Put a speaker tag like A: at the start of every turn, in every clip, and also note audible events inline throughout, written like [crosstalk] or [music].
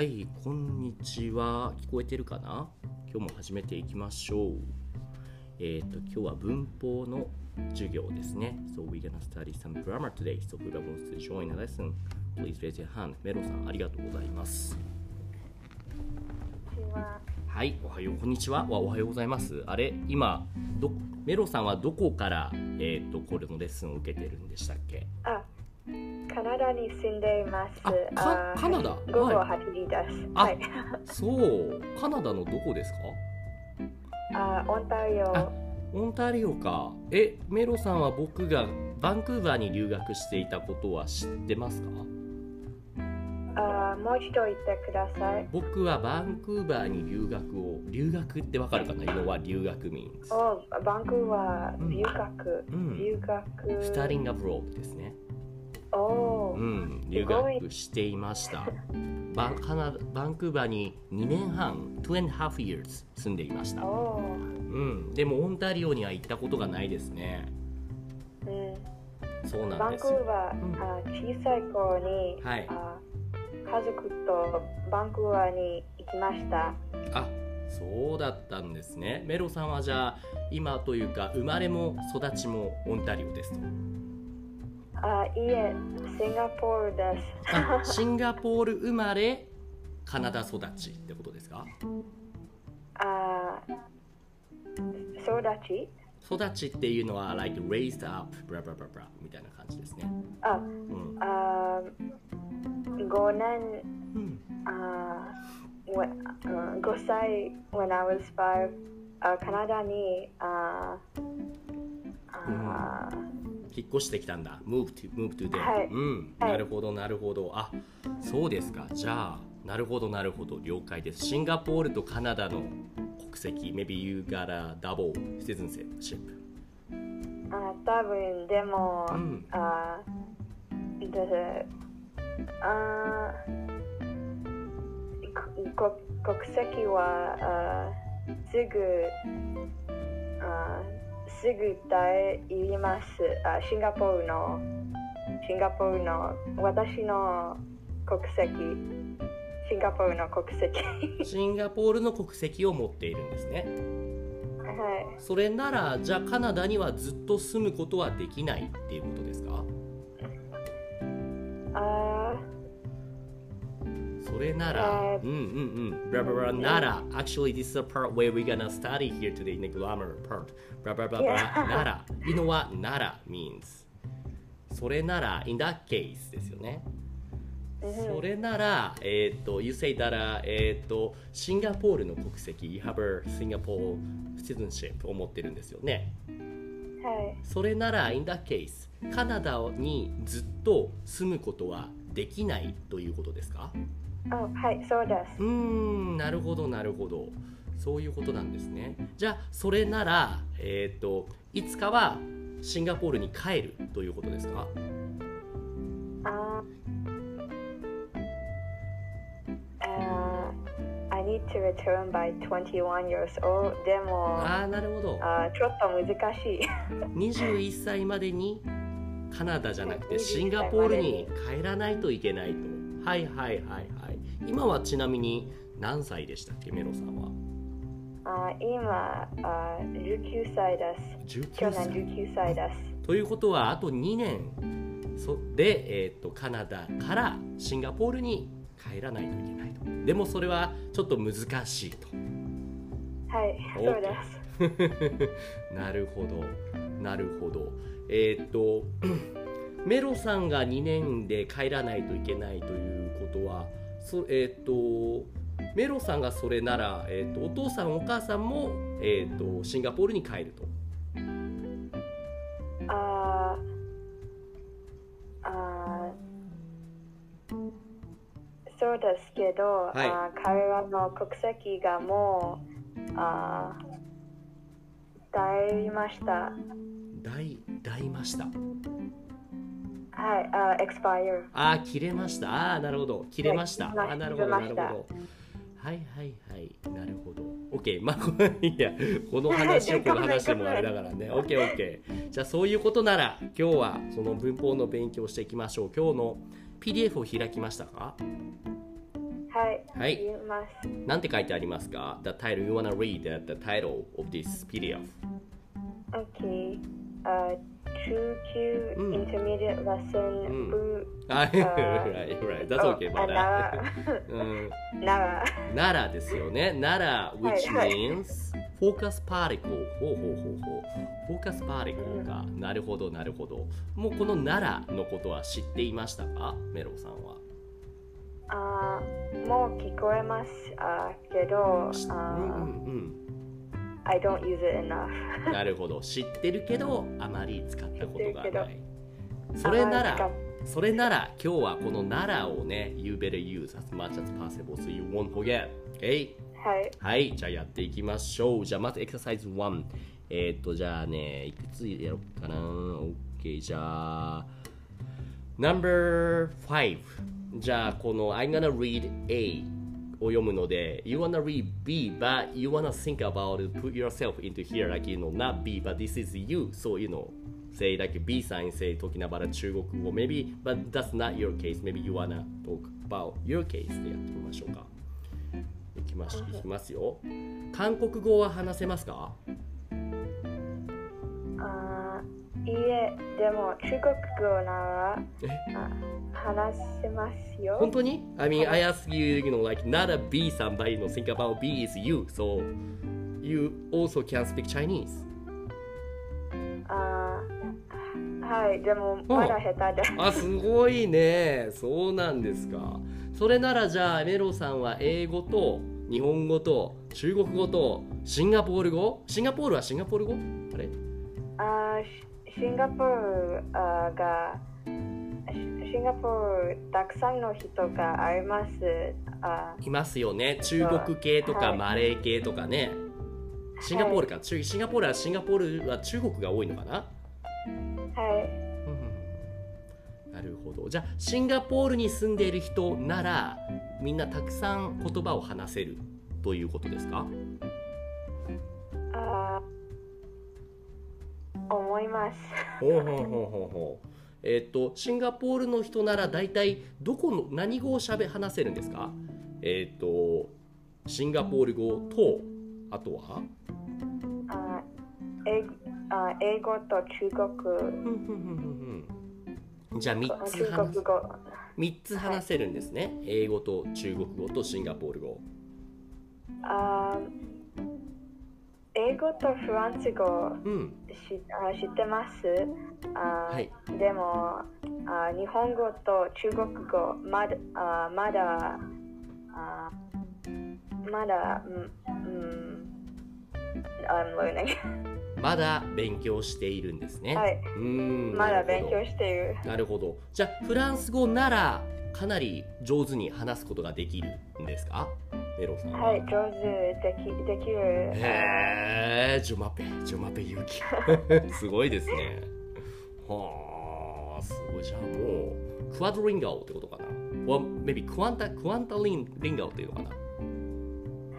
A: はい、こんにちは。聞こえてるかな？今日も始めていきましょう。えっ、と、今日は文法の授業ですね。So we're gonna study some grammar today. So whoever wants to join the lesson, please raise your hand. メロさん、ありがとうございます。
B: は。
A: はい、おはよう、こんにちは。わおはようございます。あれ、今、どメロさんはどこから、えっ、と、これのレッスンを受けてるんでしたっけ？
B: あ、カナダに住んでいます。
A: あかカナダ？
B: 午後
A: は
B: 8時です。
A: あ
B: はい。
A: そう、カナダのどこですか？
B: あ、オンタリオ。
A: あオンタリオか。え、メロさんは僕がバンクーバーに留学していたことは知ってますか？
B: あ、もう一度言ってください。
A: 僕はバンクーバーに留学を、留学ってわかるかな？know what 留学 means?
B: お、バンクーバ
A: うん
B: ー留学。
A: うん
B: 留学。
A: Studying abroad ですね。うん、留学していました。バンカナバンクーバーに2年半、2 and a half years 住んでいました。
B: お
A: うん、でもオンタリオには行ったことがないですね。
B: ー、うん。
A: そうなん
B: バンクー。バー、
A: うん
B: あ小さい頃に、
A: はい
B: あ家族とバンクーバーに行きました。
A: あそうだったんですねメロさんはじゃあ今というか生まれも育ちもオンタリオですと
B: あ、いいえ、シンガポールです。
A: あシンガポール生まれカナダ育ちってことですか？
B: あ、育ち？
A: 育ちっていうのは like raised up ブラブラブラブラみたいな感じですね。
B: あ、
A: うん、
B: あ5年
A: うん、
B: あ、when- うん5歳 when I was カナダにああ
A: 引っ越してきたんだ。Move to move to there、
B: はい。
A: うん。
B: はい。
A: なるほどなるほど。あそうですか。じゃあなるほどなるほど。了解です。シンガポールとカナダの国籍。Maybe you got a double citizenship.
B: あ多分でも、
A: うん。
B: あであ国籍はあすぐあすぐ大いります。あシンガポールのシンガポールの私の国籍。シンガポールの国籍。
A: シンガポールの国籍を持っているんですね。
B: はい。
A: それならじゃあカナダにはずっと住むことはできないっていうことですか？
B: あ
A: それなら、
B: えー
A: うんうんうん、ブラブラブラなら、actually this is a part where we're gonna study here today in the grammar part. ブラブラブラブラ
B: Yeah.
A: なら、you know what なら means それなら、in that case ですよね。それなら、えっ、と、you say that, えっ、と、シンガポールの国籍、you have a Singapore citizenship を持ってるんですよね。
B: はい
A: それなら、in that case カナダにずっと住むことはできないということですか
B: あはいそうです。
A: うーんなるほどなるほど。そういうことなんですね。じゃあそれならえっ、といつかはシンガポールに帰るということですか？
B: ああ I need to return by 21 years old でも
A: ああなるほど。
B: あちょっと難しい。[laughs]
A: 21歳までにカナダじゃなくて
B: 21
A: シンガポールに帰らないといけないと。はいはいはいはい今はちなみに何歳でしたっけメロさんは？
B: あ今あ19歳です。
A: 19
B: 去年
A: 歳
B: 19歳です。
A: ということはあと2年。そで、えー、とカナダからシンガポールに帰らないといけないと。でもそれはちょっと難しいと。
B: はいそうです。[laughs]
A: なるほど。なるほど。えっ、と [clears throat] メロさんが2年で帰らないといけないということはそえっ、とメロさんがそれなら、えー、とお父さんお母さんも、えー、とシンガポールに帰ると。
B: ああそうですけど、
A: はい。
B: あ彼らの国籍がもうあ大りました。
A: 大大ました
B: はい、あ、expire。
A: あー切れました。ああなるほど。切れました。
B: はい
A: あーなるほどなるほど。はいはいはい。なるほど。OK まあいやこの話をこの話でもあれだからね。OKOK じゃあそういうことなら今日はその文法の勉強をしていきましょう。今日の PDF を開きましたか？
B: はい。
A: はい。なんて書いてありますか ?The title, you wanna read the, the title of this PDF?
B: Okay. Uh, 中級
A: うん
B: intermediate lesson
A: うん
B: 部、
A: はい、
B: あー
A: right, right. That's
B: お
A: okay,
B: あ
A: but
B: な
A: うん
B: なら、
A: 奈良ですよね。奈良、which
B: はいはい
A: means focus particle。ほうほうほうほう。focus particle か。なるほど、なるほど。もうこの奈良のことは知っていましたか？メロさんは。
B: あーもう聞こえます。あーけど、
A: し
B: あ
A: うんう
B: ー
A: ん
B: I don't use it enough.
A: うん。なるほど。知ってるけど、あまり使ったことがない。それなら、それなら今日はこの奈良をね、You better use as much as possible so you won't forget. Okay?
B: はい。
A: はい、じゃあやっていきましょう。じゃあまずエクササイズ1。えーっと、じゃあね、いくつやろうかな。OK、じゃあ、No.5。じゃあ、この I'm gonna read A を読むので、You wanna read B, but you wanna think about put yourself into here, like, you know, not B, but this is you. So, you know, say like B さん say talking about 中国語 maybe but that's not your case maybe you wanna talk about your case でやってみましょうかいきますいきますよ韓国語は話せますか
B: あーいいえ、でも中国語なら話せますよ。
A: 本当に？I mean I ask you you know like not a B さん but you know think about B is you so you also can speak Chinese.
B: あーはい、でもまだ下手で。
A: あすごいね。そうなんですか。それならじゃあメロさんは英語と日本語と中国語とシンガポール語？シンガポールはシンガポール語？あれ？
B: あーシシンガポールがシシンガポールたくさんの人があります。あ
A: いますよね。中国系とか
B: はい。
A: マレー系とかね。シンガポールか、中シンガポールはシンガポールは中国が多いのかな？
B: はい。
A: うんなるほど。じゃあシンガポールに住んでいる人ならみんなたくさん言葉を話せるということですか？
B: あー思います。
A: ほうほうほうほうほうえっ、とシンガポールの人なら大体どこの何語をしゃべ話せるんですか？えっ、とシンガポール語とあとは？
B: あー英あー英語と中国。
A: じゃあ3つ
B: 中
A: 話す。
B: 国
A: つ話せるんですね、英語と中国語とシンガポール語。
B: あー英語とフランス語
A: うん。
B: しあ知ってます？あー、
A: はい。
B: でもあ日本語と中国語まだあまだあまだうんうん I'm learning
A: まだ勉強しているんですね、
B: はい。う
A: ーん。
B: まだ勉強している。
A: なるほど。じゃあ、フランス語ならかなり上手に話すことができるんですか？メロさん。
B: はい上手できできる
A: へえ、ジョマペ、ジョマペ勇気。[laughs] すごいですね。はあ、すごい。じゃあもう、クワドリンガオってことかな？or maybe クワンタ、クワンタリンリンガオっていうのかな？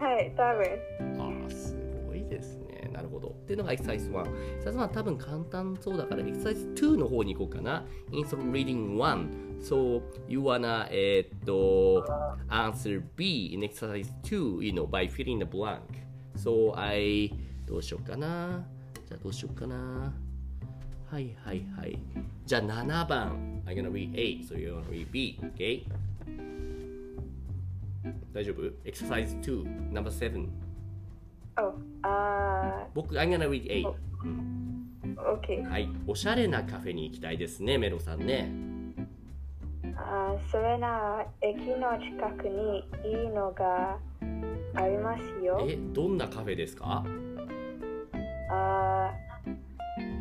B: はい多分
A: ああ、すごいですね。なるほど。っていうのがエクササイズ1。エクサたぶん簡単そうだから、エクササイズ2の方に行こうかな。インストール reading 1。そう you wanna, えっと、answer B in exercise 2, you know, by filling the blank。そう I, どうしようかな。じゃどうしようかな。はいはいはい。じゃあ7番。I'm gonna read A, so you wanna read B, okay? 大丈夫？エクササイズ2、ナンバー7。
B: おあ
A: 僕、I'm gonna read A。
B: ー OK
A: はい。おしゃれなカフェに行きたいですね、メロさんね。
B: あーそれなら駅の近くにいいのがありますよ
A: え、どんなカフェですか
B: あ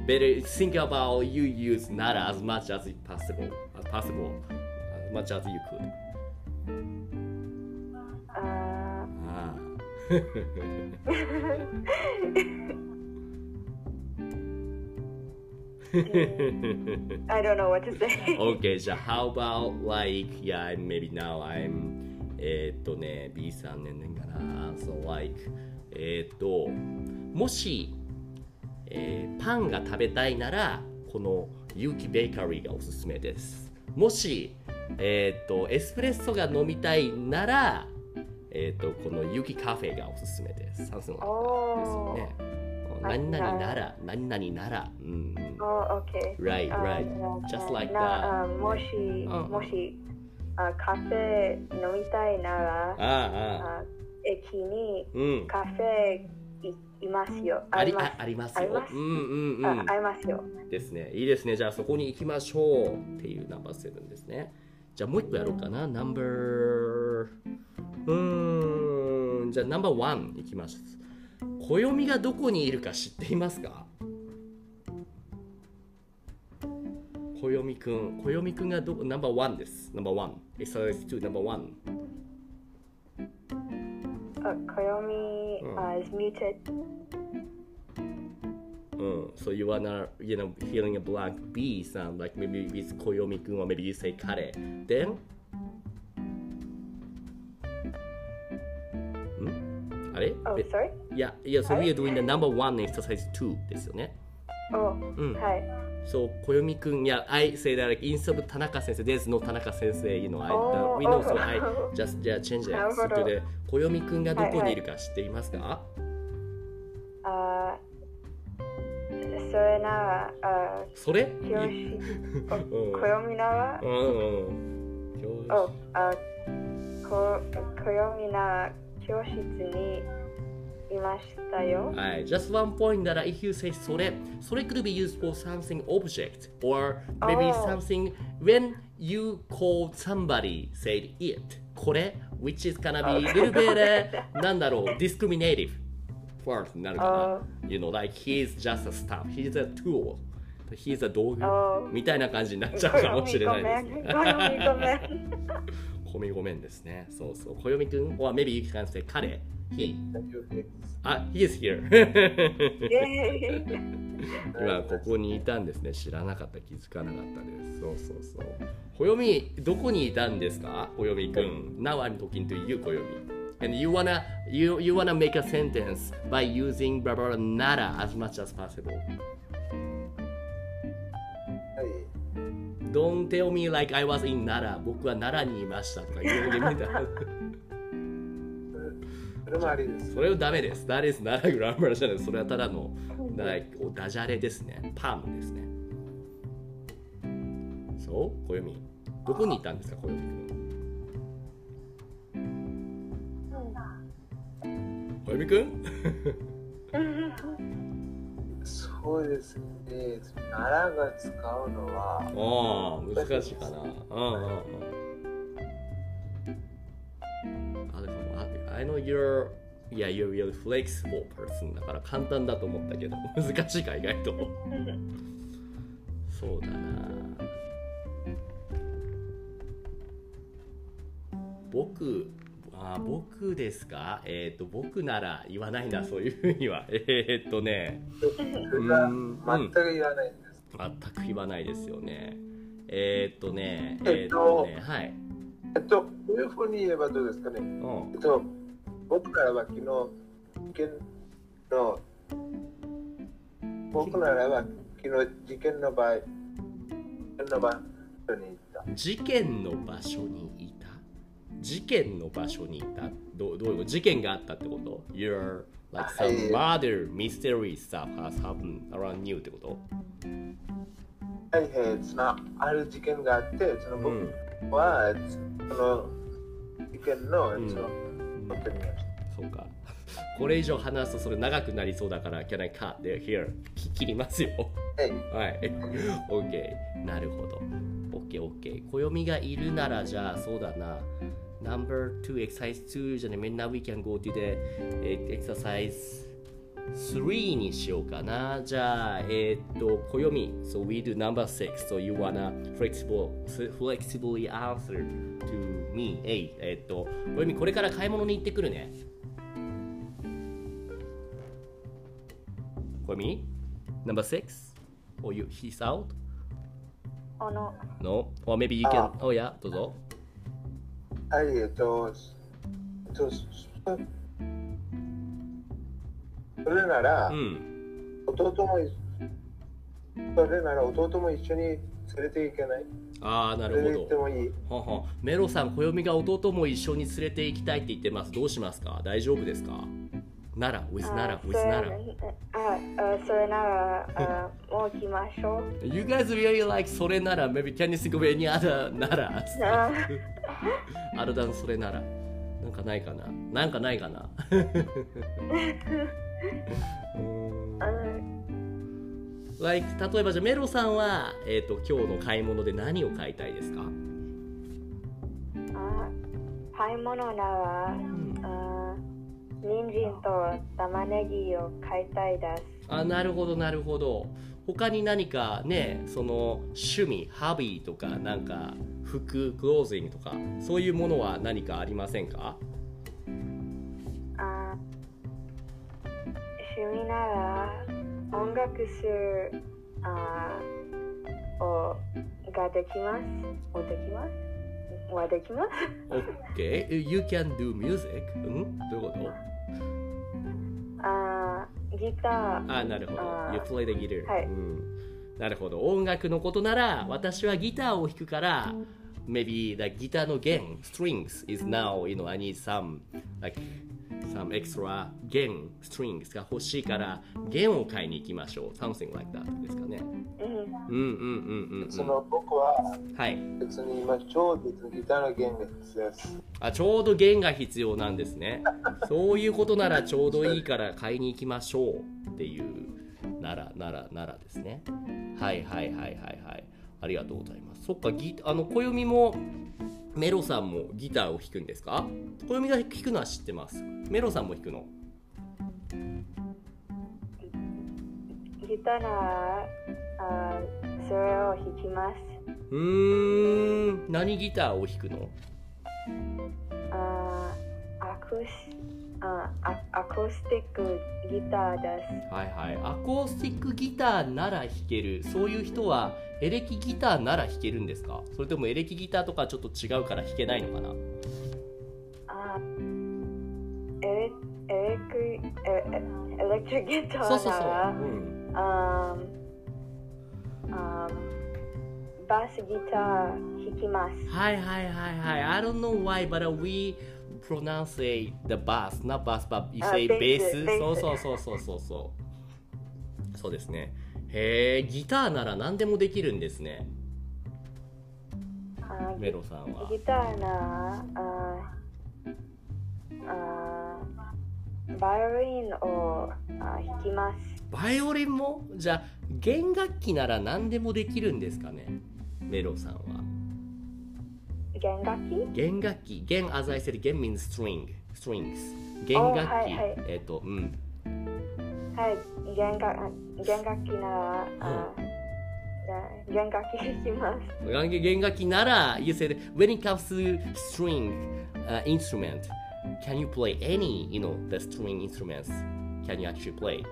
A: Better think about you use Nara as much as possible. As possible. As much as you could.
B: ーあ I don't know what to say。
A: okay, じゃ、how about like, yeah, maybe now I'm えっとね、B さん年々かな。So like, えっと、もし、えーパンが食べたいなら、この有機ベーカリーがおすすめです。もし、えっ、とエスプレッソが飲みたいならえっ、とこの雪カフェがおすすめです。酸素が。ですよね
B: あ
A: 何々なら何々ならうん。うん
B: Oh, okay.
A: Right,
B: Um,
A: right. Just like
B: な
A: that.
B: あもし、
A: うん。
B: もしあカフェ飲みたいなら、駅に
A: うん。
B: カフェいいますよ。
A: あり
B: ます。
A: ああります
B: あります。
A: ようんうんうん。
B: あありますよ。
A: ですね。いいですね。じゃあそこに行きましょうっていうナンバーセブンですねじゃあもう一個やろうかな。ナンバーうーん。じゃあナンバーワンいきます。暦がどこにいるか知っていますか？暦くん。暦くんがどこ？ナンバーワンです。ナンバーワンエサイズ2ナンバーワン
B: Uh, Koyomi
A: Mm.
B: uh, is muted.
A: うん、so you wanna, you know, feeling a blank B sound like maybe with 暦くん or maybe you say 彼 then んあれ
B: Oh,
A: え
B: sorry?
A: いや、いや、so we are doing the number one exercise two ですよね。
B: Oh,
A: うん。
B: はい。
A: So, 暦くん、いや、I say that like instead of 田中先生、there's no 田中先生、you know, I,
B: Oh,
A: we know, so
B: oh.
A: I just, じゃあ change
B: なる
A: it.
B: ほど
A: それで、暦くんがどこにいるか知っていますか
B: あそれなら、あ
A: それ
B: 教師、
A: うん
B: 暦なら、
A: うんうん。教師
B: oh, あこ暦なら教室にいましたよ。
A: はい、just one point that if you say それ、それ could be used for something object or maybe
B: Oh.
A: something when you called somebody said it これ which is gonna be a little bit、uh, なんだろう discriminative word になるかな。you know like he's just a staff he's a tool. He's a 道具
B: Oh.
A: みたいな感じになっちゃうかもしれないです。ね
B: ごめん、ごめん、
A: ですね。そうそう。暦くん or maybe you can say 彼。He. あ he is here. [laughs] 今ここにいたんですね。知らなかった。気づかなかったです。そうそうそう。暦どこにいたんですか？暦くん Now I'm talking to you 暦 And you wanna you you wanna make a sentence by using blah blah blah nara as much as possible
C: はい。
A: Don't tell me like I was in Nara 僕は奈良にいましたとか言うてみた
C: それもありです。
A: それはダメです。That is not a grammar じゃないそれはただの like ダジャレですね。パンですね。そう暦。どこにいたんですか、暦くん。暦くん？
C: そうですね。奈良が使うのは、
A: ああ、難しいかな。うんうんうん。あ、でも、あ I know you're, yeah, you're, you're flexible person だから簡単だと思ったけど、[laughs] 難しいか、意外と。そうだな。僕、あ僕ですか？えっ、と、僕なら言わないな、そういうふうには。[laughs] えっ、とね、
C: 全く言わないんです。
A: 全く言わないですよね。えっ、とね、
C: えっと
A: ね、はい。
C: えっと、こういうふうに言えばどうですかね。
A: うん
C: えっと、僕からは昨日、事件の、僕ならは昨日事件の場合、事件の場所に行った。
A: 事件の場所にいた事件の場所にいたどうどういうこと事件があったってこと ?You're like
C: はい
A: some rather mysterious stuff has happened around you ってこと？
C: はいはい、そのある事件があって、その僕
A: うん。
C: は、その事件の、
A: うん
C: その、
A: そうか。これ以上話すとそれ長くなりそうだから、Can I cut there here? き切りますよ。
C: はい。
A: はい。[laughs] OK。なるほど。OK、OK。暦がいるならじゃあそうだな。Number 2 exercise 2じゃね、みんな we can go to the え exercise 3にしようかな。じゃあ、えーっと、暦。So we do number 6. So you wanna flexible, flexibly answer to me. えい。えーっと、暦これから買い物に行ってくるね。暦 Number 6? Or you, he's out?
B: あの、
A: No? Or maybe you can...
C: あ
A: Oh yeah, どうぞ。
C: はい、えっと、えっと、そそれなら、
A: うん。
C: 弟もい、それなら弟も一緒に連れていけない？
A: ああなるほど。
C: で言ってもいい？
A: はは。メロさん暦が弟も一緒に連れて行きたいって言ってます。どうしますか？大丈夫ですか？奈良 with 奈良 with 奈良。
B: あ、あそれなら、あ [laughs] もう来ましょう。
A: You guys really like それなら maybe can you think of any other なら
B: あ [laughs]
A: あるだんそれなら。なんかないかな。なんかないかな。[laughs] 例えばじゃあメロさんは、えー、と今日の買い物で何を買いたいですか、
B: あ買い物なら、あ人参と玉ねぎを買いたいです。
A: あなるほどなるほど他に何かねその趣味ハビーとかなんか服クロージングとかそういうものは何かありませんか？
B: あ趣味なら音楽するあをができます。をできます？はできます
A: ?OK You can do music? うん？どういうこと？
B: あギター
A: あなるほど You play the guitar、
B: はい
A: うん、なるほど音楽のことなら私はギターを弾くから maybe the ギターの弦 strings is now you know I need some like some extra 弦 strings が欲しいから弦を買いに行きましょう。something like that ですかね。
B: うん。
A: うんうんうんうんうん。
C: その僕は
A: はい。
C: 別に今ちょうどギターの弦が必要です。
A: あちょうど弦が必要なんですね。そういうことならちょうどいいから買いに行きましょうっていうならならならですね。はいはいはいはいはい。ありがとうございます。そっかギあの暦もメロさんもギターを弾くんですか？暦が弾くのは知ってます。メロさんも弾くの？
B: ギターあそれを弾きます。
A: うーん。何ギターを弾くの？
B: あアクスあアアコースティックギターです。
A: はいはい。アコースティックギターなら弾ける。そういう人はエレキギターなら弾けるんですか？それともエレキギターとかちょっと違うから弾けないのかな？
B: あエレエレクエエエレクトリックギタ
A: そうそうそう、
B: ーなら
A: うん、
B: ああバスギター弾きます。
A: はいはいはいはい。I don't know why but we pronounce the bass not bass but you
B: あ
A: say
B: ベ
A: bass.
B: ース
A: そうそうそうそうそうそう。そうですね。へえギターなら何でもできるんですね。
B: あ
A: メロさんは。
B: ギターならああバイオリンをあ弾きます。
A: バイオリンも？じゃあ弦楽器なら何でもできるんですかね？メロさんは
B: 弦楽器
A: 弦楽器弦 as I said 弦 means string strings 弦楽器、
B: はいはい
A: えっ、とうん
B: はい弦楽弦楽器ならあ弦楽器弾きます
A: 弦弦楽器なら you said when it comes to string、uh, instrument can you play any you know the string instruments can you actually play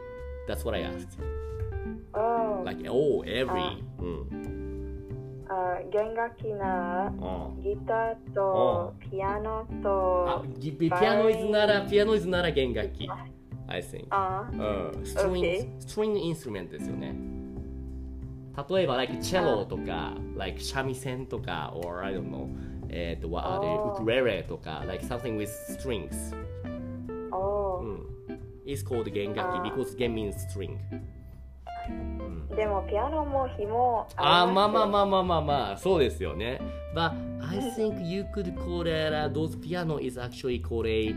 A: that's what I asked
B: おー
A: like oh every
B: あ
A: うん
B: あ弦楽器なギターとピアノ
A: あ
B: と
A: ギピアノイズならピアノイズなら弦楽器 I think
B: あ
A: うん、string,
B: Okay.
A: string instrument ですよね。例えば、like チェロとか、like 三味線とか、or I don't know, えっと、what are
B: あ
A: they?
B: ー
A: ウクレレとか、like something with strings.
B: おー
A: うん。is called 弦楽器 because 弦 means string.
B: でもピアノも紐
A: あーまあまあ
B: あ
A: まあまあまあまあ、そうですよね。But I think you could call it, uh, those piano is actually called a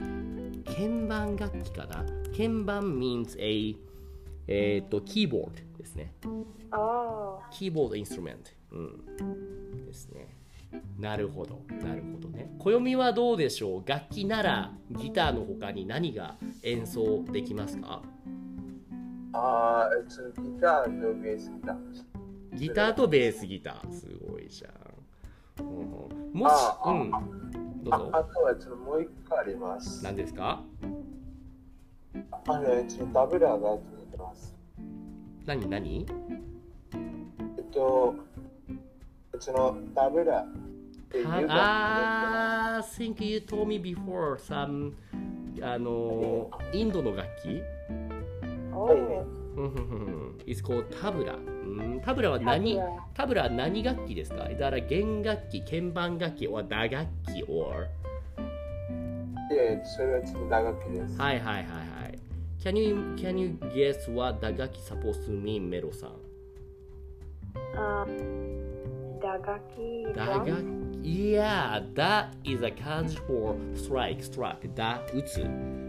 A: 鍵盤楽器かな？鍵盤 means a えっと、キーボードですね。
B: おー
A: キーボードインストゥルメント。うん。ですね。なるほど。なるほどね。暦はどうでしょう？楽器ならギターの他に何が演奏できますか？
C: ああ、そのギターとベースギター。
A: ギターとベースギター。すごいじゃん。うんうんもし
C: あ、あ
A: うん。どう
C: ああ
A: ぞ。
C: とはそのもう一個あります。
A: 何ですか？
C: あの、そのタブラがついてます。
A: 何何？
C: えっと、そのタブラっていう楽器です
A: ああ、think you told me before some あのインドの楽器？
B: お
C: はい
B: ー
A: うんうん。うんうん It's called タブラ。うん。タブラは
B: タ
A: 何？
B: ブラ
A: タブラは何楽器ですか？だから弦楽器、鍵盤楽器、or 打楽器、or
C: で、それはちょっと長きです。
A: はいはいはいはい。Can you, can you guess what 打楽器？Supposed to mean メロさん
B: あ打楽器
A: 打楽器 Yeah, that is a kanji for strike, strike 打打つ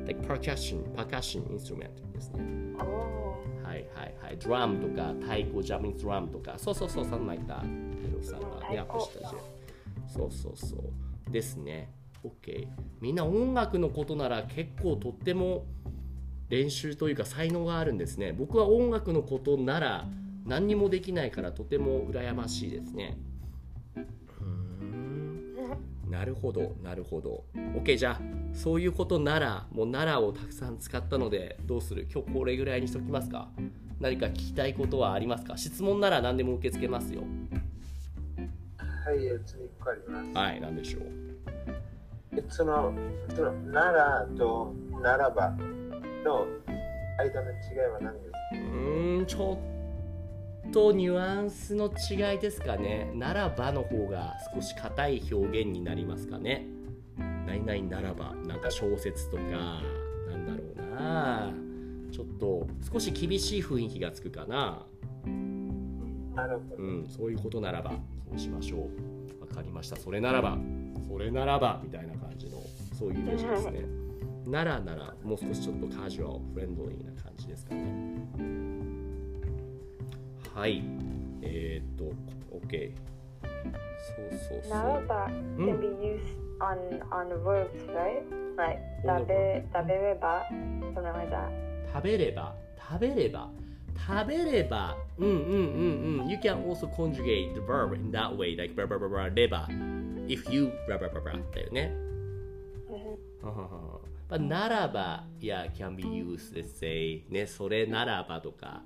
A: like percussion, percussion instrument ですねはいはいはい。ドラムとか太鼓、ジャパニーズドラムとか、そうそうそう、something like that。メロさんがね、アップしたじゃん。そうそうそう。ですね。OK。みんな音楽のことなら結構とっても練習というか才能があるんですね。僕は音楽のことなら何にもできないからとても羨ましいですね。なるほど、なるほど。OK、じゃあ、そういうことなら、もうならをたくさん使ったので、どうする？今日これぐらいにしときますか？何か聞きたいことはありますか？質問なら何でも受け付けますよ。
C: はい、え次1個あります。
A: はい、何でしょう？
C: えその、その、ならとならばの間の違いは何ですか？
A: うーん、ちょっとニュアンスの違いですかね。ならばの方が少し硬い表現になりますかね。何々ならば、なんか小説とか、なんだろうな。ちょっと少し厳しい雰囲気がつくかな。
C: なるほど。
A: うん、そういうことならば、そうしましょう。わかりました。それならば、それならば、みたいな感じの、そういうイメージですね。ならなら、もう少しちょっとカジュアル、フレンドリーな感じですかね。はい。えー、っと、OK。そうそうそう。
B: ならば can be used on on verbs, right? Like 食べ食べれば something like that.
A: 食べれば、食べれば、食べれば、うんうんうんうん。You can also conjugate the verb in that way, like ババババれば。If you ババババだよね。ならば、yeah, can be used, let's say, ね、それならばとか、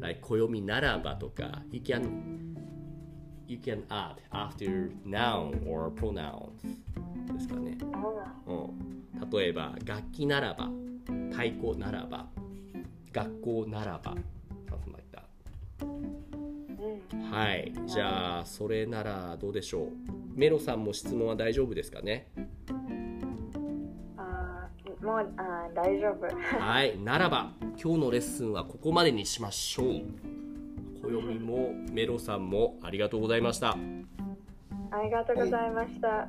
A: like 暦ならばとか、you can, you can add after noun or pronouns ですかね。うん、例えば、楽器ならば、太鼓ならば、学校ならば、something like that. はい、じゃあ、それならどうでしょう。メロさんも質問は大丈夫ですかね
B: もうあー大丈夫。
A: はい、ならば今日のレッスンはここまでにしましょう。暦もメロさんもありがとうございました。
B: ありがとうございました。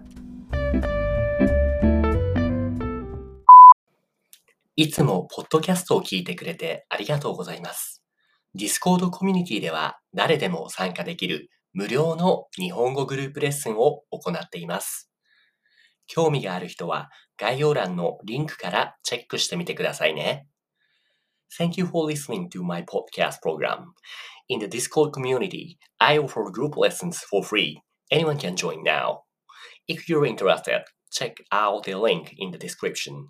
A: いつもポッドキャストを聞いてくれてありがとうございます。Discord コミュニティでは誰でも参加できる無料の日本語グループレッスンを行っています。興味がある人は概要欄のリンクからチェックしてみてくださいね。Thank you for listening to my podcast program. In the Discord community, I offer group lessons for free. Anyone can join now. If you're interested, check out the link in the description.